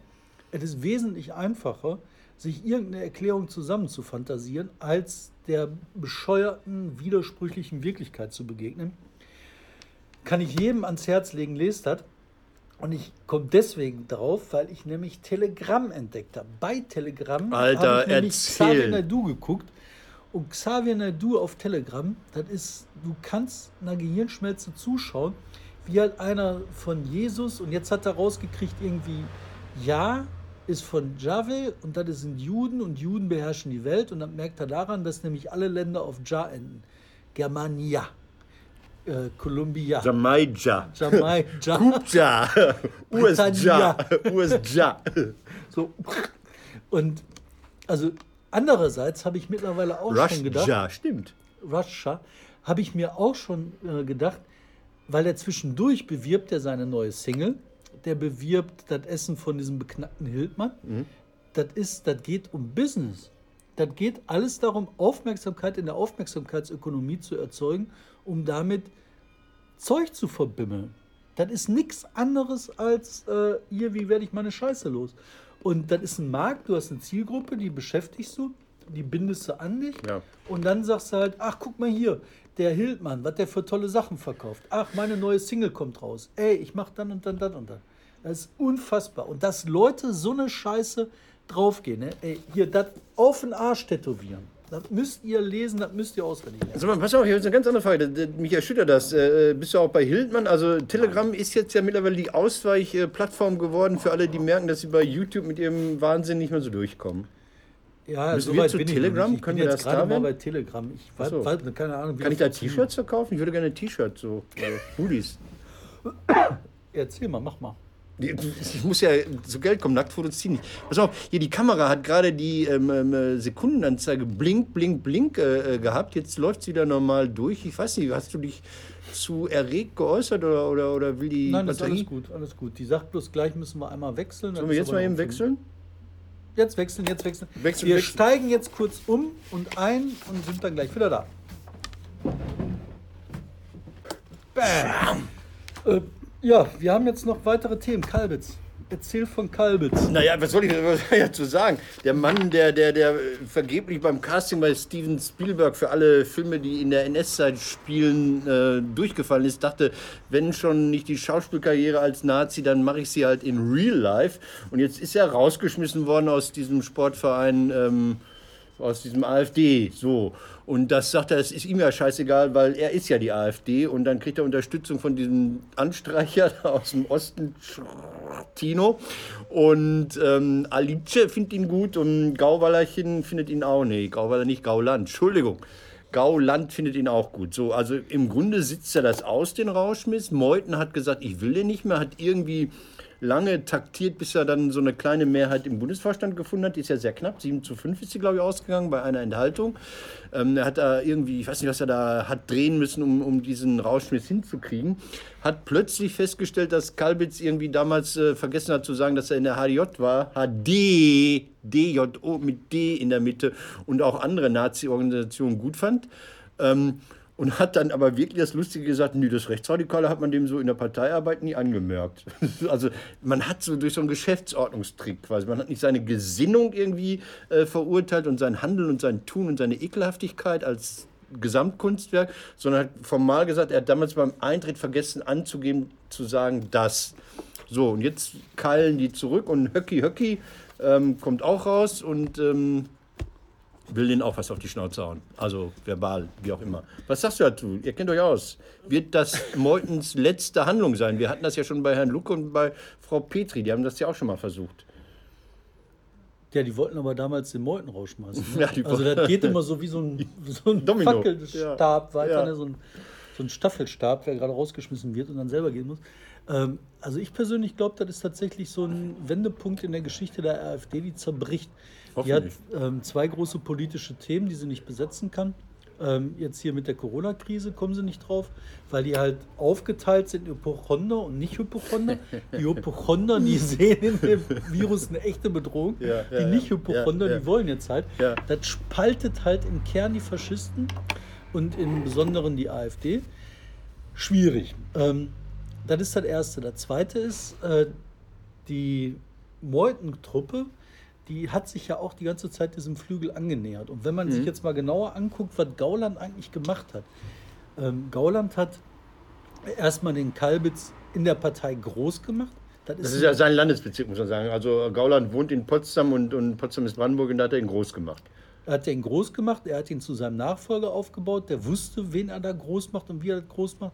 es ist wesentlich einfacher, sich irgendeine Erklärung zusammenzufantasieren, als der bescheuerten, widersprüchlichen Wirklichkeit zu begegnen. Kann ich jedem ans Herz legen, lest das. Und ich komme deswegen drauf, weil ich nämlich Telegram entdeckt habe. Bei Telegram habe ich nämlich erzähl. Xavier Naidu geguckt. Und Xavier Naidu auf Telegram, das ist, du kannst einer Gehirnschmelze zuschauen, wie halt einer von Jesus, und jetzt hat er rausgekriegt, irgendwie, ja, ist von Jahwe und das sind Juden und Juden beherrschen die Welt. Und dann merkt er daran, dass nämlich alle Länder auf Ja enden. Germania, äh, Columbia, Jamaika. Jamaika. Kupja. USA. USA. So. Und also andererseits habe ich mittlerweile auch schon gedacht, Russia, stimmt. Russia, habe ich mir auch schon äh, gedacht, weil er zwischendurch bewirbt er seine neue Single, der bewirbt das Essen von diesem beknackten Hildmann. Das ist, das geht um Business. Das geht alles darum, Aufmerksamkeit in der Aufmerksamkeitsökonomie zu erzeugen, um damit Zeug zu verbimmeln. Das ist nichts anderes als äh, hier, wie werde ich meine Scheiße los? Und das ist ein Markt, du hast eine Zielgruppe, die beschäftigst du, die bindest du an dich Ja. und dann sagst du halt, ach guck mal hier, der Hildmann, was der für tolle Sachen verkauft. Ach, meine neue Single kommt raus. Ey, ich mach dann und dann, dann und dann. Das ist unfassbar. Und dass Leute so eine Scheiße draufgehen, ne? Ey, hier, das auf den Arsch tätowieren. Das müsst ihr lesen, das müsst ihr auswendig lernen. Also, pass auf, hier ist eine ganz andere Frage. Mich erschüttert das. Äh, bist du auch bei Hildmann? Also, Telegram ist jetzt ja mittlerweile die Ausweichplattform geworden für alle, die merken, dass sie bei YouTube mit ihrem Wahnsinn nicht mehr so durchkommen. Ja, Müssen so wir zu Telegram? Ich, ich Können wir jetzt das gerade da mal bei Telegram. Ich Ach so. weiß, weiß, keine Ahnung. Kann ich da. T-Shirts verkaufen? Ich würde gerne T-Shirts, so äh, Hoodies. Erzähl mal, mach mal. Ich muss ja zu Geld kommen, Nacktfotos ziehen nicht. Pass auf, hier die Kamera hat gerade die ähm, ähm, Sekundenanzeige blink, blink, blink äh, äh, gehabt. Jetzt läuft sie wieder normal durch. Ich weiß nicht, hast du dich zu erregt geäußert oder, oder, oder will die Nein, das ist Batterie? alles gut, alles gut. Die sagt bloß gleich müssen wir einmal wechseln. Sollen wir jetzt mal eben wechseln? Jetzt wechseln, jetzt wechseln. Wechseln, wir wechseln. steigen jetzt kurz um und ein und sind dann gleich wieder da. Bam. Äh, ja, wir haben jetzt noch weitere Themen. Kalbitz. Erzähl von Kalbitz. Naja, was soll ich dazu sagen? Der Mann, der, der, der vergeblich beim Casting bei Steven Spielberg für alle Filme, die in der NS-Zeit spielen, äh, durchgefallen ist, dachte, wenn schon nicht die Schauspielkarriere als Nazi, dann mache ich sie halt in Real Life. Und jetzt ist er rausgeschmissen worden aus diesem Sportverein. Ähm, aus diesem AfD, so. Und das sagt er, es ist ihm ja scheißegal, weil er ist ja die AfD und dann kriegt er Unterstützung von diesem Anstreicher (laughs) aus dem Osten, Tino. Und ähm, Alice findet ihn gut und Gauwallerchen findet ihn auch nicht. Gauwaller nicht, Gauland, Entschuldigung. Gauland findet ihn auch gut. So, also im Grunde sitzt er das aus, den Rauschmiss. Meuthen hat gesagt, ich will den nicht mehr, hat irgendwie lange taktiert, bis er dann so eine kleine Mehrheit im Bundesvorstand gefunden hat. Die ist ja sehr knapp. 7 zu 5 ist sie, glaube ich, ausgegangen bei einer Enthaltung. Ähm, er hat da irgendwie, ich weiß nicht, was er da hat drehen müssen, um, um diesen Rauschmiss hinzukriegen. Hat plötzlich festgestellt, dass Kalbitz irgendwie damals äh, vergessen hat zu sagen, dass er in der HDJ war. HD, DJO mit D in der Mitte und auch andere Nazi-Organisationen gut fand. Ähm, und hat dann aber wirklich das Lustige gesagt, nee, das Rechtsradikale hat man dem so in der Parteiarbeit nie angemerkt. (laughs) also man hat so durch so einen Geschäftsordnungstrick quasi, man hat nicht seine Gesinnung irgendwie äh, verurteilt und sein Handeln und sein Tun und seine Ekelhaftigkeit als Gesamtkunstwerk, sondern hat formal gesagt, er hat damals beim Eintritt vergessen anzugeben, zu sagen, das. So, und jetzt keilen die zurück und Höcki Höcki ähm, kommt auch raus und ähm, will denen auch was auf die Schnauze hauen. Also verbal, wie auch immer. Was sagst du dazu? Ihr kennt euch aus. Wird das Meutens letzte Handlung sein? Wir hatten das ja schon bei Herrn Lucke und bei Frau Petri. Die haben das ja auch schon mal versucht. Ja, die wollten aber damals den Meuten rausschmeißen. Ne? (laughs) Ja, also das geht immer so wie so ein, (laughs) so ein Fackelstab ja. weiter, ja. ne? so, ein, so ein Staffelstab, der gerade rausgeschmissen wird und dann selber gehen muss. Ähm, also ich persönlich glaube, das ist tatsächlich so ein Wendepunkt in der Geschichte der AfD, die zerbricht. Die hat ähm, zwei große politische Themen, die sie nicht besetzen kann. Ähm, jetzt hier mit der Corona-Krise kommen sie nicht drauf, weil die halt aufgeteilt sind in Hypochonder und nicht Hypochonder. Die Hypochonder, die (laughs) sehen in dem Virus eine echte Bedrohung. Ja, ja, die nicht Hypochonder, ja, die wollen jetzt halt. Das spaltet halt im Kern die Faschisten und im Besonderen die AfD. Schwierig. Ähm, das ist das Erste. Das Zweite ist, äh, die Meuthen-Truppe die hat sich ja auch die ganze Zeit diesem Flügel angenähert. Und wenn man mhm. sich jetzt mal genauer anguckt, was Gauland eigentlich gemacht hat. Ähm, Gauland hat erstmal den Kalbitz in der Partei groß gemacht. Das ist, das ist ja sein Landesbezirk, muss man sagen. Also Gauland wohnt in Potsdam und, und Potsdam ist Brandenburg und da hat er ihn groß gemacht. Er hat ihn groß gemacht, er hat ihn zu seinem Nachfolger aufgebaut, der wusste, wen er da groß macht und wie er das groß macht.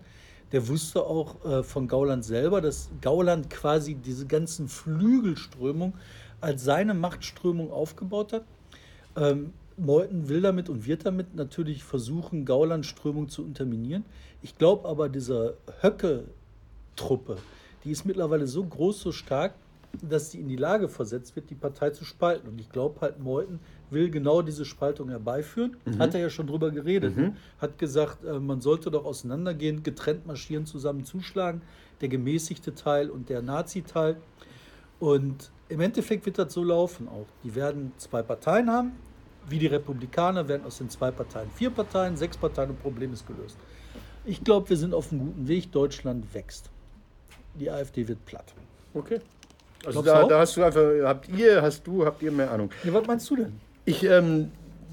Der wusste auch äh, von Gauland selber, dass Gauland quasi diese ganzen Flügelströmungen als seine Machtströmung aufgebaut hat. Ähm, Meuthen will damit und wird damit natürlich versuchen, Gaulands Strömung zu unterminieren. Ich glaube aber, diese Höcke-Truppe, die ist mittlerweile so groß, so stark, dass sie in die Lage versetzt wird, die Partei zu spalten. Und ich glaube halt, Meuthen will genau diese Spaltung herbeiführen. Mhm. Hat er ja schon drüber geredet. Mhm. Hat gesagt, äh, man sollte doch auseinandergehen, getrennt marschieren, zusammen zuschlagen. Der gemäßigte Teil und der Nazi-Teil. Und im Endeffekt wird das so laufen auch. Die werden zwei Parteien haben, wie die Republikaner werden aus den zwei Parteien vier Parteien, sechs Parteien und Problem ist gelöst. Ich glaube, wir sind auf einem guten Weg. Deutschland wächst. Die AfD wird platt. Okay. Also da, da, hast du einfach, habt ihr, hast du, habt ihr mehr Ahnung. Ja, was meinst du denn? Ich ähm,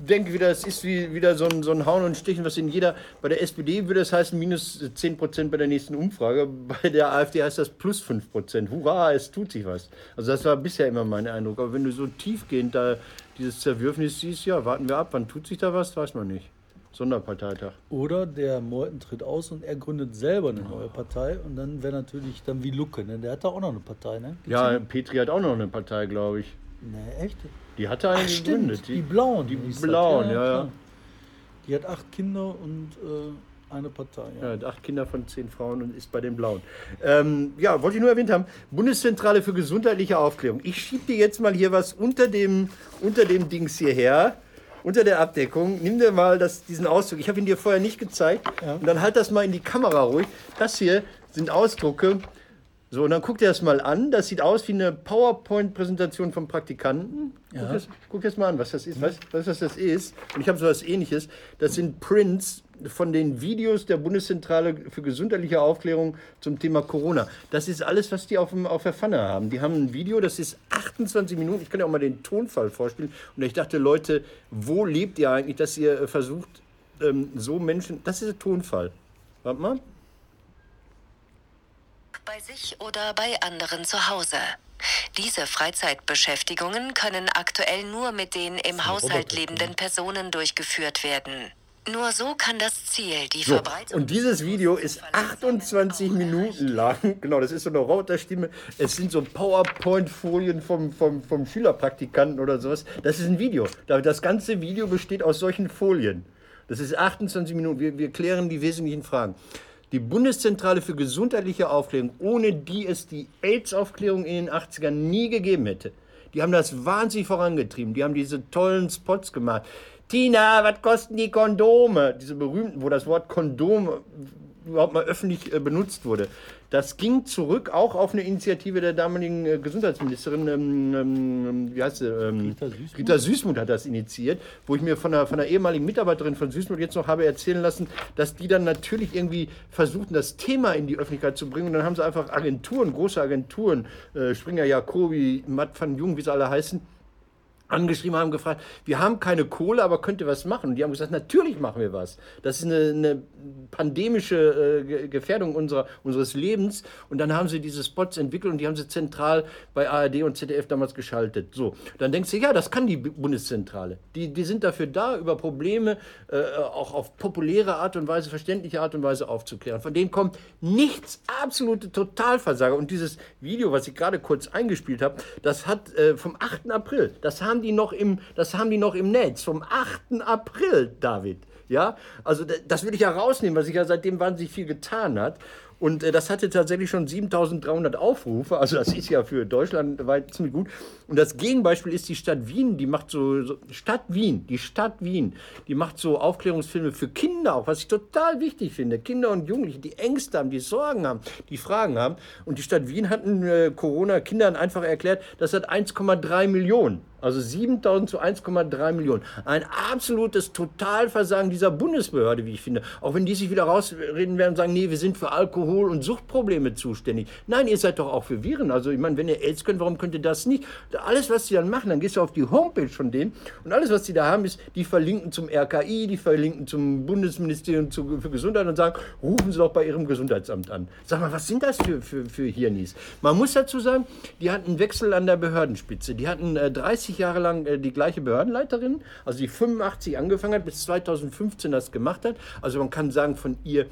denke wieder, es ist wie, wieder so ein, so ein Hauen und Stechen, was in jeder, bei der SPD würde das heißen minus 10 Prozent bei der nächsten Umfrage, bei der AfD heißt das plus 5 Prozent. Hurra, es tut sich was. Also das war bisher immer mein Eindruck. Aber wenn du so tiefgehend da dieses Zerwürfnis siehst, ja, warten wir ab, wann tut sich da was, weiß man nicht. Sonderparteitag. Oder der Meuthen tritt aus und er gründet selber eine neue Partei und dann wäre natürlich dann wie Lucke, ne? der hat da auch noch eine Partei, ne? Gibt's ja, Petri hat auch noch eine Partei, glaube ich. Ne, echt? Die hatte eine Ach, gegründet. Die, die Blauen. Die Blauen, ja, ja, ja. Die hat acht Kinder und äh, eine Partei. Ja. ja, acht Kinder von zehn Frauen und ist bei den Blauen. Ähm, ja, wollte ich nur erwähnt haben. Bundeszentrale für gesundheitliche Aufklärung. Ich schiebe dir jetzt mal hier was unter dem, unter dem Dings hierher unter der Abdeckung, nimm dir mal das, diesen Ausdruck. Ich habe ihn dir vorher nicht gezeigt. Ja. Und dann halt das mal in die Kamera ruhig. Das hier sind Ausdrucke so, und dann guck dir das mal an. Das sieht aus wie eine PowerPoint-Präsentation vom Praktikanten. Ja. Guck, das, guck das mal an, was das ist. Weißt du, was das ist? Und ich habe so was ähnliches. Das sind Prints von den Videos der Bundeszentrale für gesundheitliche Aufklärung zum Thema Corona. Das ist alles, was die auf, dem, auf der Pfanne haben. Die haben ein Video, das ist 28 Minuten. Ich kann dir auch mal den Tonfall vorspielen. Und ich dachte, Leute, wo lebt ihr eigentlich, dass ihr versucht, ähm, so Menschen. Das ist der Tonfall. Warte mal bei sich oder bei anderen zu Hause. Diese Freizeitbeschäftigungen können aktuell nur mit den im Haushalt lebenden Personen durchgeführt werden. Nur so kann das Ziel, die So, Verbreitung. und dieses Video ist 28 Minuten lang. (laughs) Genau, das ist so eine Roboterstimme. Es sind so PowerPoint-Folien vom, vom, vom Schülerpraktikanten oder sowas. Das ist ein Video. Da- Das ganze Video besteht aus solchen Folien. Das ist 28 Minuten. Wir, wir klären die wesentlichen Fragen. Die Bundeszentrale für gesundheitliche Aufklärung, ohne die es die AIDS-Aufklärung in den 80ern nie gegeben hätte. Die haben das wahnsinnig vorangetrieben. Die haben diese tollen Spots gemacht. Tina, was kosten die Kondome? Diese berühmten, wo das Wort Kondom überhaupt mal öffentlich äh, benutzt wurde. Das ging zurück auch auf eine Initiative der damaligen äh, Gesundheitsministerin, ähm, ähm, wie heißt sie? Ähm, Rita Süßmuth? Rita Süßmuth hat das initiiert, wo ich mir von der, von der ehemaligen Mitarbeiterin von Süßmuth jetzt noch habe erzählen lassen, dass die dann natürlich irgendwie versuchten, das Thema in die Öffentlichkeit zu bringen. Und dann haben sie einfach Agenturen, große Agenturen, äh, Springer Jacobi, Matt van Jung, wie sie alle heißen, angeschrieben haben, gefragt, wir haben keine Kohle, aber könnt ihr was machen? Und die haben gesagt, natürlich machen wir was. Das ist eine, eine pandemische äh, Ge- Gefährdung unserer, unseres Lebens. Und dann haben sie diese Spots entwickelt und die haben sie zentral bei ARD und ZDF damals geschaltet. So, dann denkst du, ja, das kann die Bundeszentrale. Die, die sind dafür da, über Probleme äh, auch auf populäre Art und Weise, verständliche Art und Weise aufzuklären. Von denen kommt nichts, absolute Totalversager. Und dieses Video, was ich gerade kurz eingespielt habe, das hat äh, vom 8. April, das haben die noch im, das haben die noch im Netz, vom 8. April, David. Ja, also da- das will ich ja rausnehmen, weil sich ja seitdem wahnsinnig viel getan hat. Und äh, das hatte tatsächlich schon 7300 Aufrufe, also das ist ja für Deutschland weit ziemlich gut. Und das Gegenbeispiel ist die Stadt Wien, die macht so, so Stadt Wien, die Stadt Wien, die macht so Aufklärungsfilme für Kinder auch, was ich total wichtig finde. Kinder und Jugendliche, die Ängste haben, die Sorgen haben, die Fragen haben. Und die Stadt Wien hat äh, Corona-Kindern einfach erklärt, das hat 1,3 Millionen. Also 7000 zu 1,3 Millionen. Ein absolutes Totalversagen dieser Bundesbehörde, wie ich finde. Auch wenn die sich wieder rausreden werden und sagen, nee, wir sind für Alkohol- und Suchtprobleme zuständig. Nein, ihr seid doch auch für Viren. Also ich meine, wenn ihr AIDS könnt, warum könnt ihr das nicht? Alles, was sie dann machen, dann gehst du auf die Homepage von denen und alles, was sie da haben, ist, die verlinken zum RKI, die verlinken zum Bundesministerium für Gesundheit und sagen, rufen Sie doch bei Ihrem Gesundheitsamt an. Sag mal, was sind das für, für, für Hirnis? Man muss dazu sagen, die hatten einen Wechsel an der Behördenspitze. Die hatten äh, 30 Jahre lang äh, die gleiche Behördenleiterin, also die 85 angefangen hat, bis 2015 das gemacht hat. Also man kann sagen, von ihr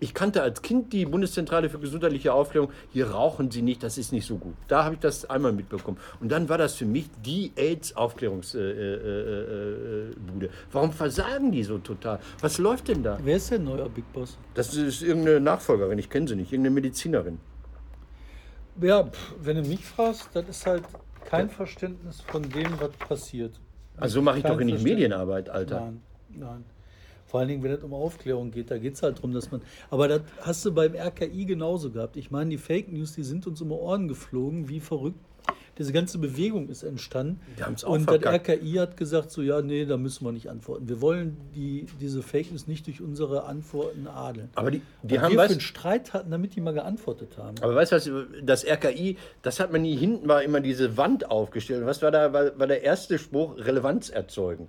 ich kannte als Kind die Bundeszentrale für gesundheitliche Aufklärung. Hier rauchen sie nicht, das ist nicht so gut. Da habe ich das einmal mitbekommen. Und dann war das für mich die AIDS-Aufklärungsbude. Äh, äh, äh. Warum versagen die so total? Was läuft denn da? Wer ist denn neuer Big Boss? Das ist irgendeine Nachfolgerin, ich kenne sie nicht, irgendeine Medizinerin. Ja, pff, wenn du mich fragst, das ist halt kein Verständnis von dem, was passiert. Also so mache ich Kein doch nicht. Medienarbeit, Alter. Nein, nein. Vor allen Dingen, wenn es um Aufklärung geht, da geht es halt darum, dass man. Aber das hast du beim RKI genauso gehabt. Ich meine, die Fake News, die sind uns um die Ohren geflogen, wie verrückt. Diese ganze Bewegung ist entstanden. Die haben's auch Und das. RKI hat gesagt, so ja, nee, da müssen wir nicht antworten. Wir wollen die, diese Fake News nicht durch unsere Antworten adeln. Aber die, die haben wir was. für einen Streit hatten, damit die mal geantwortet haben. Aber weißt du was, das RKI, das hat man nie, hinten war immer diese Wand aufgestellt. Und Was war da, war, war der erste Spruch? Relevanz erzeugen.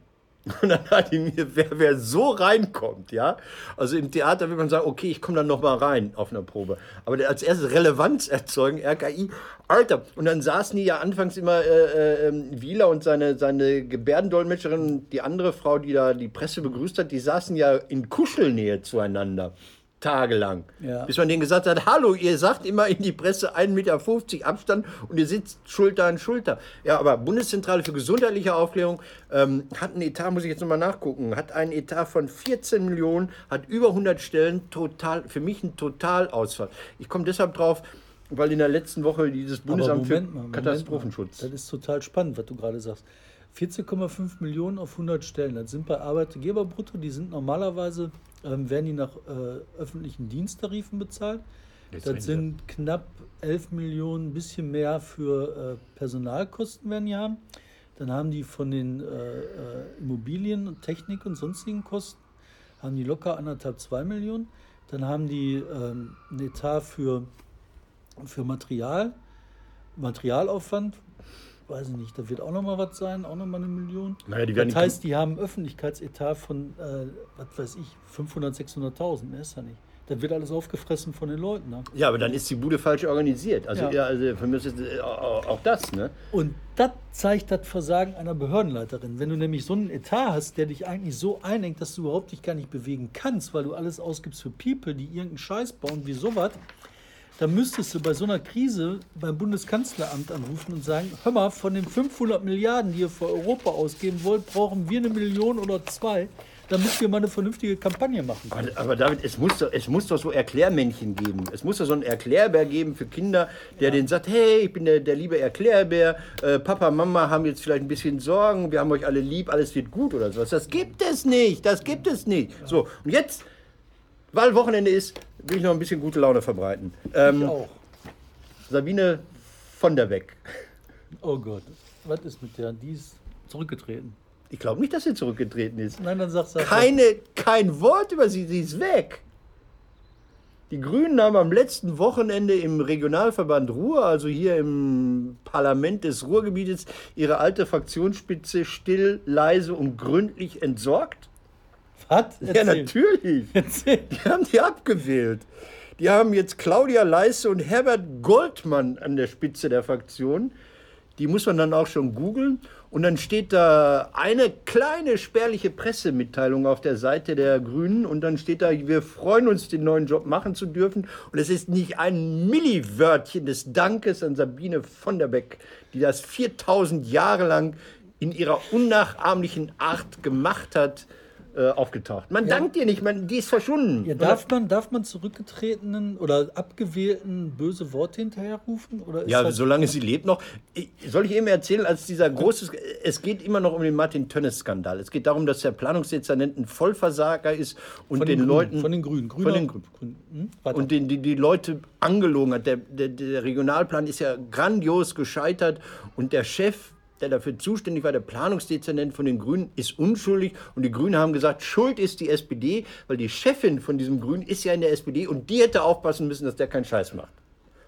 Und dann hat die mir, wer, wer so reinkommt, ja, also im Theater will man sagen, okay, ich komme dann noch mal rein auf einer Probe. Aber als erstes Relevanz erzeugen, RKI, Alter. Und dann saßen die ja anfangs immer äh, äh, Wieler und seine, seine Gebärdendolmetscherin die andere Frau, die da die Presse begrüßt hat, die saßen ja in Kuschelnähe zueinander. Tagelang. Ja. Bis man denen gesagt hat, hallo, ihr sagt immer in die Presse 1,50 Meter Abstand und ihr sitzt Schulter an Schulter. Ja, aber Bundeszentrale für gesundheitliche Aufklärung ähm, hat einen Etat, muss ich jetzt nochmal nachgucken, hat einen Etat von 14 Millionen, hat über 100 Stellen, total, für mich ein Totalausfall. Ich komme deshalb drauf, weil in der letzten Woche dieses Bundesamt für Moment Katastrophenschutz. Mal. Das ist total spannend, was du gerade sagst. 14,5 Millionen auf 100 Stellen. Das sind bei Arbeitgeberbrutto, die sind normalerweise, ähm, werden die nach äh, öffentlichen Diensttarifen bezahlt. Jetzt Das sind knapp 11 Millionen, ein bisschen mehr für äh, Personalkosten werden die haben. Dann haben die von den äh, äh, Immobilien und Technik und sonstigen Kosten, haben die locker anderthalb, zwei Millionen. Dann haben die ähm, einen Etat für, für Material, Materialaufwand, weiß ich nicht, da wird auch nochmal was sein, auch nochmal eine Million. Naja, die werden das heißt, die haben einen Öffentlichkeitsetat von, äh, was weiß ich, 500.000, 600.000, mehr ist ja nicht. Das wird alles aufgefressen von den Leuten. Ne? Ja, aber dann ist die Bude falsch organisiert. Also, Ja. ja. also für mich ist äh, auch, auch das, ne? Und das zeigt das Versagen einer Behördenleiterin. Wenn du nämlich so einen Etat hast, der dich eigentlich so einengt, dass du überhaupt dich gar nicht bewegen kannst, weil du alles ausgibst für People, die irgendeinen Scheiß bauen, wie sowas, dann müsstest du bei so einer Krise beim Bundeskanzleramt anrufen und sagen, hör mal, von den 500 Milliarden, die ihr für Europa ausgeben wollt, brauchen wir eine Million oder zwei, damit wir mal eine vernünftige Kampagne machen können. Aber, aber David, es muss, doch, es muss doch so Erklärmännchen geben. Es muss doch so einen Erklärbär geben für Kinder, der denen sagt, hey, ich bin der, der liebe Erklärbär, äh, Papa, Mama haben jetzt vielleicht ein bisschen Sorgen, wir haben euch alle lieb, alles wird gut oder sowas. Das gibt es nicht, das gibt es nicht. So, und jetzt, weil Wochenende ist, will ich noch ein bisschen gute Laune verbreiten. Ich Ähm, auch. Sabine von der Beck. Oh Gott, was ist mit der? Die ist zurückgetreten. Ich glaube nicht, dass sie zurückgetreten ist. Nein, dann sagst du Keine, kein Wort über sie, sie ist weg. Die Grünen haben am letzten Wochenende im Regionalverband Ruhr, also hier im Parlament des Ruhrgebietes, ihre alte Fraktionsspitze still, leise und gründlich entsorgt. Ja, Erzähl. natürlich. Erzähl. Die haben die abgewählt. Die haben jetzt Claudia Leisse und Herbert Goldmann an der Spitze der Fraktion. Die muss man dann auch schon googeln. Und dann steht da eine kleine spärliche Pressemitteilung auf der Seite der Grünen. Und dann steht da, wir freuen uns, den neuen Job machen zu dürfen. Und es ist nicht ein Milliwörtchen des Dankes an Sabine von der Beck, die das 4000 Jahre lang in ihrer unnachahmlichen Art gemacht hat, äh, aufgetaucht. Man dankt ihr nicht, man, die ist verschwunden. Ja, darf man, darf man zurückgetretenen oder abgewählten böse Worte hinterherrufen? Oder Ja, das, solange sie lebt noch. Ich- Soll ich eben erzählen, als dieser große, es geht immer noch um den Martin Tönnes-Skandal. Es geht darum, dass der Planungsdezernent ein Vollversager ist und von den, den, Leuten Grünen, von den Grünen. Grüner, Von den Grünen. Grün, hm? Und den, die, die Leute angelogen hat. Der, der, der Regionalplan ist ja grandios gescheitert und der Chef, der dafür zuständig war, der Planungsdezernent von den Grünen, ist unschuldig. Und die Grünen haben gesagt, schuld ist die SPD, weil die Chefin von diesem Grünen ist ja in der SPD und die hätte aufpassen müssen, dass der keinen Scheiß macht.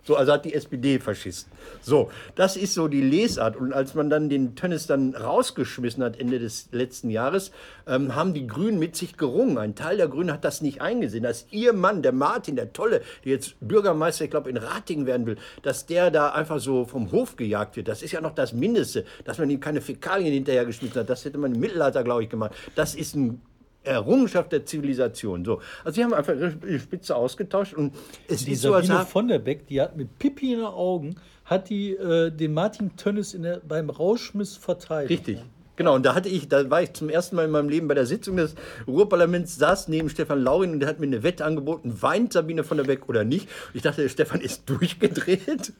So, also hat die SPD Faschisten. So, das ist so die Lesart. Und als man dann den Tönnes dann rausgeschmissen hat Ende des letzten Jahres, ähm, haben die Grünen mit sich gerungen. Ein Teil der Grünen hat das nicht eingesehen, dass ihr Mann, der Martin, der Tolle, der jetzt Bürgermeister, ich glaube, in Ratingen werden will, dass der da einfach so vom Hof gejagt wird. Das ist ja noch das Mindeste, dass man ihm keine Fäkalien hinterhergeschmissen hat. Das hätte man im Mittelalter, glaube ich, gemacht. Das ist ein Errungenschaft der Zivilisation. So. Also sie haben einfach ihre Spitze ausgetauscht und es die ist so, als Sabine von der Beck, die hat mit Pipi in den Augen, hat die äh, den Martin Tönnes in der, beim Rauschmiss verteidigt. Richtig. Genau, und da hatte ich, da war ich zum ersten Mal in meinem Leben bei der Sitzung des Ruhrparlaments, saß neben Stefan Laurin und der hat mir eine Wette angeboten, weint Sabine von der Beck oder nicht. Ich dachte, Stefan ist (laughs) durchgedreht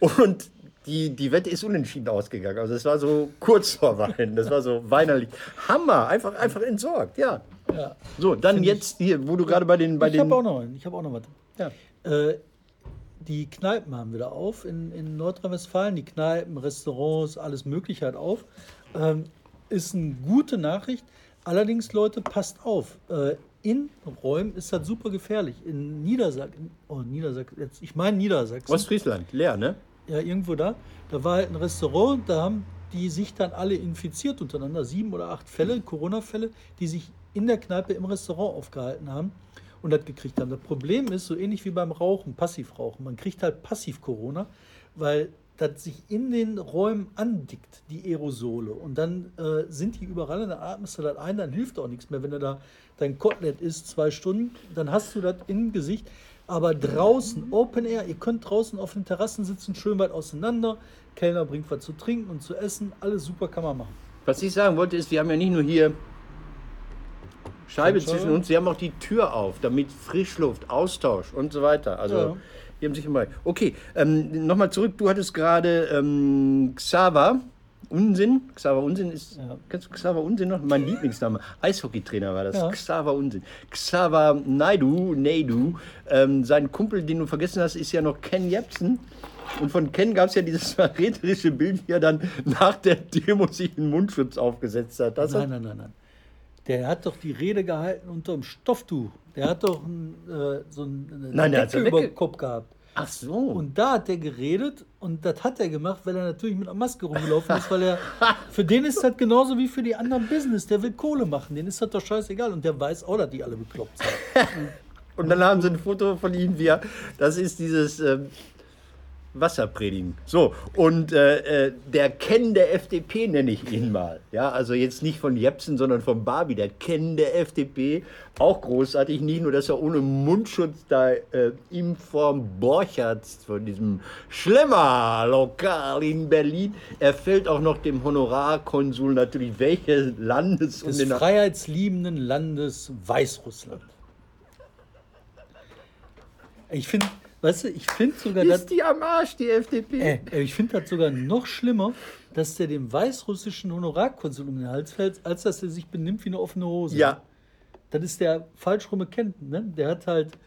und die, die Wette ist unentschieden ausgegangen. Also es war so kurz vor Weinen, das war so weinerlich. Hammer, einfach, einfach entsorgt, ja. Ja. So, dann jetzt hier, wo du gerade bei den... Bei ich habe auch noch einen. Ich habe auch noch was. ja. Äh, die Kneipen haben wieder auf in, in Nordrhein-Westfalen. Die Kneipen, Restaurants, alles Mögliche hat auf. Ähm, ist eine gute Nachricht. Allerdings, Leute, passt auf. Äh, in Räumen ist das super gefährlich. In Niedersachsen, oh, Niedersachsen, jetzt, ich meine Niedersachsen. Ostfriesland, leer, ne? Ja, irgendwo da, da war halt ein Restaurant, da haben die sich dann alle infiziert untereinander, sieben oder acht Fälle, Corona-Fälle, die sich in der Kneipe im Restaurant aufgehalten haben und das gekriegt haben. Das Problem ist, so ähnlich wie beim Rauchen, Passivrauchen, man kriegt halt Passiv-Corona, weil das sich in den Räumen andickt, die Aerosole. Und dann äh, sind die überall und dann atmest du das ein, dann hilft auch nichts mehr. Wenn du da dein Kotelett isst, zwei Stunden, dann hast du das im Gesicht. Aber draußen, Open Air, ihr könnt draußen auf den Terrassen sitzen, schön weit auseinander. Kellner bringt was zu trinken und zu essen. Alles super kann man machen. Was ich sagen wollte, ist, wir haben ja nicht nur hier Scheibe zwischen uns, sie haben auch die Tür auf, damit Frischluft, Austausch und so weiter. Also, Ja. die haben sich immer. Okay, ähm, nochmal zurück. Du hattest gerade ähm, Xaver. Unsinn, Xaver Unsinn ist, Ja. kennst du Xaver Unsinn noch? Mein Lieblingsname, Eishockeytrainer war das, Ja. Xaver Unsinn. Xaver Naidu, Naidu, ähm, sein Kumpel, den du vergessen hast, ist ja noch Ken Jepsen. Und von Ken gab es ja dieses (laughs) verräterische Bild, wie er dann nach der Demo sich einen Mundschutz aufgesetzt hat. Das Nein, nein, nein, nein. Der hat doch die Rede gehalten unter dem Stofftuch. Der hat doch ein, äh, so ein- eine Nein, Decke über dem Kopf gehabt. Ach so. Und da hat der geredet und das hat er gemacht, weil er natürlich mit einer Maske rumgelaufen ist, weil er, für den ist das genauso wie für die anderen Business. Der will Kohle machen, denen ist das doch scheißegal und der weiß auch, dass die alle bekloppt sind. (laughs) Und dann haben sie ein Foto von ihm, wie er, das ist dieses ähm, Wasserpredigen. So, und äh, äh, der Ken der FDP nenne ich ihn mal. Ja, also jetzt nicht von Jepsen, sondern von Barbie. Der Ken der FDP, auch großartig. Nicht nur, dass er ohne Mundschutz da äh, ihm vorm Borchardt, von diesem Schlemmer-Lokal in Berlin, er fällt auch noch dem Honorarkonsul natürlich welches Landes Des den freiheitsliebenden Landes Weißrussland. Ich finde, weißt du, ich finde sogar, ist die am Arsch, die FDP. äh, ich finde das sogar noch schlimmer, dass der dem weißrussischen Honorarkonsul um den Hals fällt, als dass er sich benimmt wie eine offene Hose. Ja, Das ist der falsch rum Kenten, ne? Der hat halt,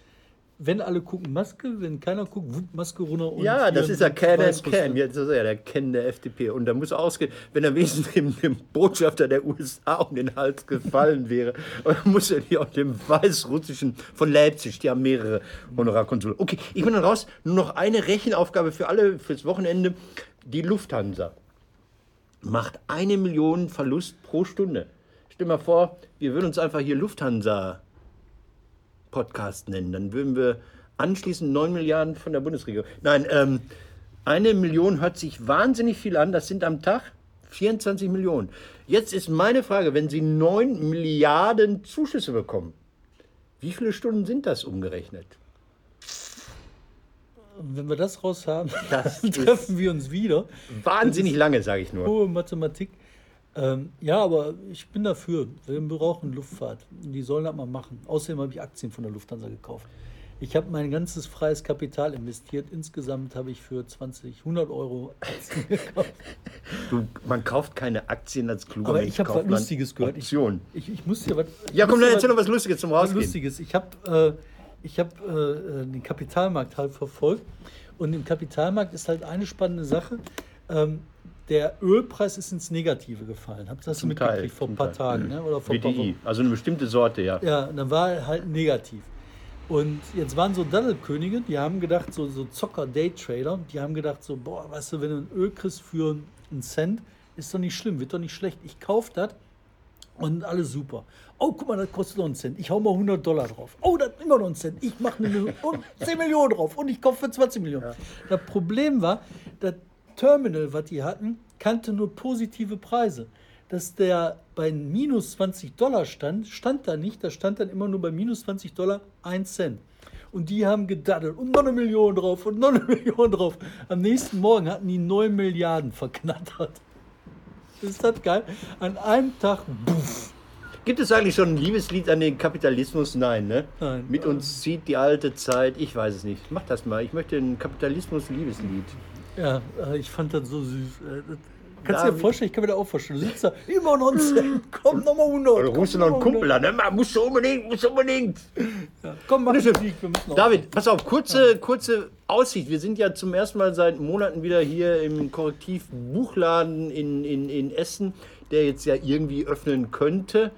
wenn alle gucken, Maske, wenn keiner guckt, wupp, Maske runter und Ja, das hier ist ja and Weißrussland. Ken. Jetzt ist er ja der Ken der FDP. Und da muss ausgehen, wenn er wenigstens dem, dem Botschafter der USA um den Hals gefallen wäre, (laughs) muss er nicht auch dem weißrussischen von Leipzig, die haben mehrere Honorarkonsule. Okay, ich bin dann raus. Nur noch eine Rechenaufgabe für alle fürs Wochenende. Die Lufthansa macht eine Million Verlust pro Stunde. Stell dir mal vor, wir würden uns einfach hier Lufthansa Podcast nennen. Dann würden wir anschließend 9 Milliarden von der Bundesregierung. Nein, ähm, eine Million hört sich wahnsinnig viel an. Das sind am Tag 24 Millionen. Jetzt ist meine Frage, wenn Sie 9 Milliarden Zuschüsse bekommen, wie viele Stunden sind das umgerechnet? Wenn wir das raus haben, (laughs) treffen wir uns wieder. Wahnsinnig lange, sage ich nur. Hohe Mathematik. Ähm, ja, aber ich bin dafür. Wir brauchen Luftfahrt. Die sollen das mal machen. Außerdem habe ich Aktien von der Lufthansa gekauft. Ich habe mein ganzes freies Kapital investiert. Insgesamt habe ich für 20, 100 Euro Aktien (laughs) gekauft. Du, man kauft keine Aktien als kluger Aber ich habe was Lustiges gehört. Ich, ich, ich muss dir was. Ja, komm, dann erzähl doch was Lustiges zum was Rausgehen. Lustiges. Ich habe äh, ich hab, äh, den Kapitalmarkt halt verfolgt. Und im Kapitalmarkt ist halt eine spannende Sache. Ähm, der Ölpreis ist ins Negative gefallen. Habt ihr das Zum mitgekriegt Teil, vor ein paar Teil. Tagen? Ne? Oder vor paar BDI, also eine bestimmte Sorte, ja. Ja, dann war er halt negativ. Und jetzt waren so Daddelkönige, die haben gedacht, so, so Zocker-Daytrader, die haben gedacht, so, boah, weißt du, wenn du ein Öl kriegst für einen Cent, ist doch nicht schlimm, wird doch nicht schlecht. Ich kaufe das und alles super. Oh, guck mal, das kostet noch einen Cent. Ich hau mal 100 Dollar drauf. Oh, das immer noch ein Cent. Ich mache eine Million und 10 Millionen drauf und ich kaufe für 20 Millionen. Das Problem war, das Terminal, was die hatten, kannte nur positive Preise. Dass der bei minus 20 Dollar stand, stand da nicht. Da stand dann immer nur bei minus 20 Dollar 1 Cent. Und die haben gedaddelt und noch eine Million drauf und noch eine (laughs) Million drauf. Am nächsten Morgen hatten die 9 Milliarden verknattert. Ist das geil? An einem Tag, buff. Gibt es eigentlich schon ein Liebeslied an den Kapitalismus? Nein, ne? Nein. Mit uns zieht die alte Zeit. Ich weiß es nicht. Mach das mal. Ich möchte ein Kapitalismus-Liebeslied. Ja, äh, ich fand das so süß. Äh, Kannst du Ja, dir vorstellen, ich kann mir das auch vorstellen. Du sitzt da, (laughs) immer noch ein Cent, (laughs) komm, nochmal 100. Oder rufst du noch einen Kumpel an? Ne? Man, musst du unbedingt, musst du unbedingt. 100. Ja, komm, mach. Musik, wir müssen David, pass auf, kurze, kurze Aussicht. Wir sind ja zum ersten Mal seit Monaten wieder hier im Korrektiv-Buchladen in, in, in Essen, der jetzt ja irgendwie öffnen könnte.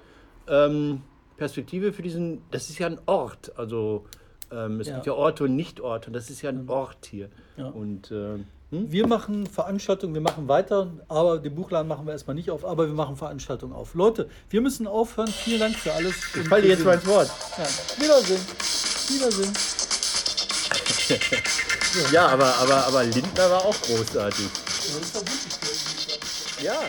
Ähm, Perspektive für diesen, das ist ja ein Ort. Also ähm, es Ja. gibt ja Orte und Nicht-Orte. Das ist ja ein Ort hier. Ja. Und äh, hm? Wir machen Veranstaltungen, wir machen weiter, aber den Buchladen machen wir erstmal nicht auf, aber wir machen Veranstaltungen auf. Leute, wir müssen aufhören. Vielen Dank für alles. ich falle jetzt mal ins Wort. Ja, Wiedersehen. Wiedersehen. Ja, aber, aber, aber Lindner war auch großartig. Ja, das ist doch wirklich Ja.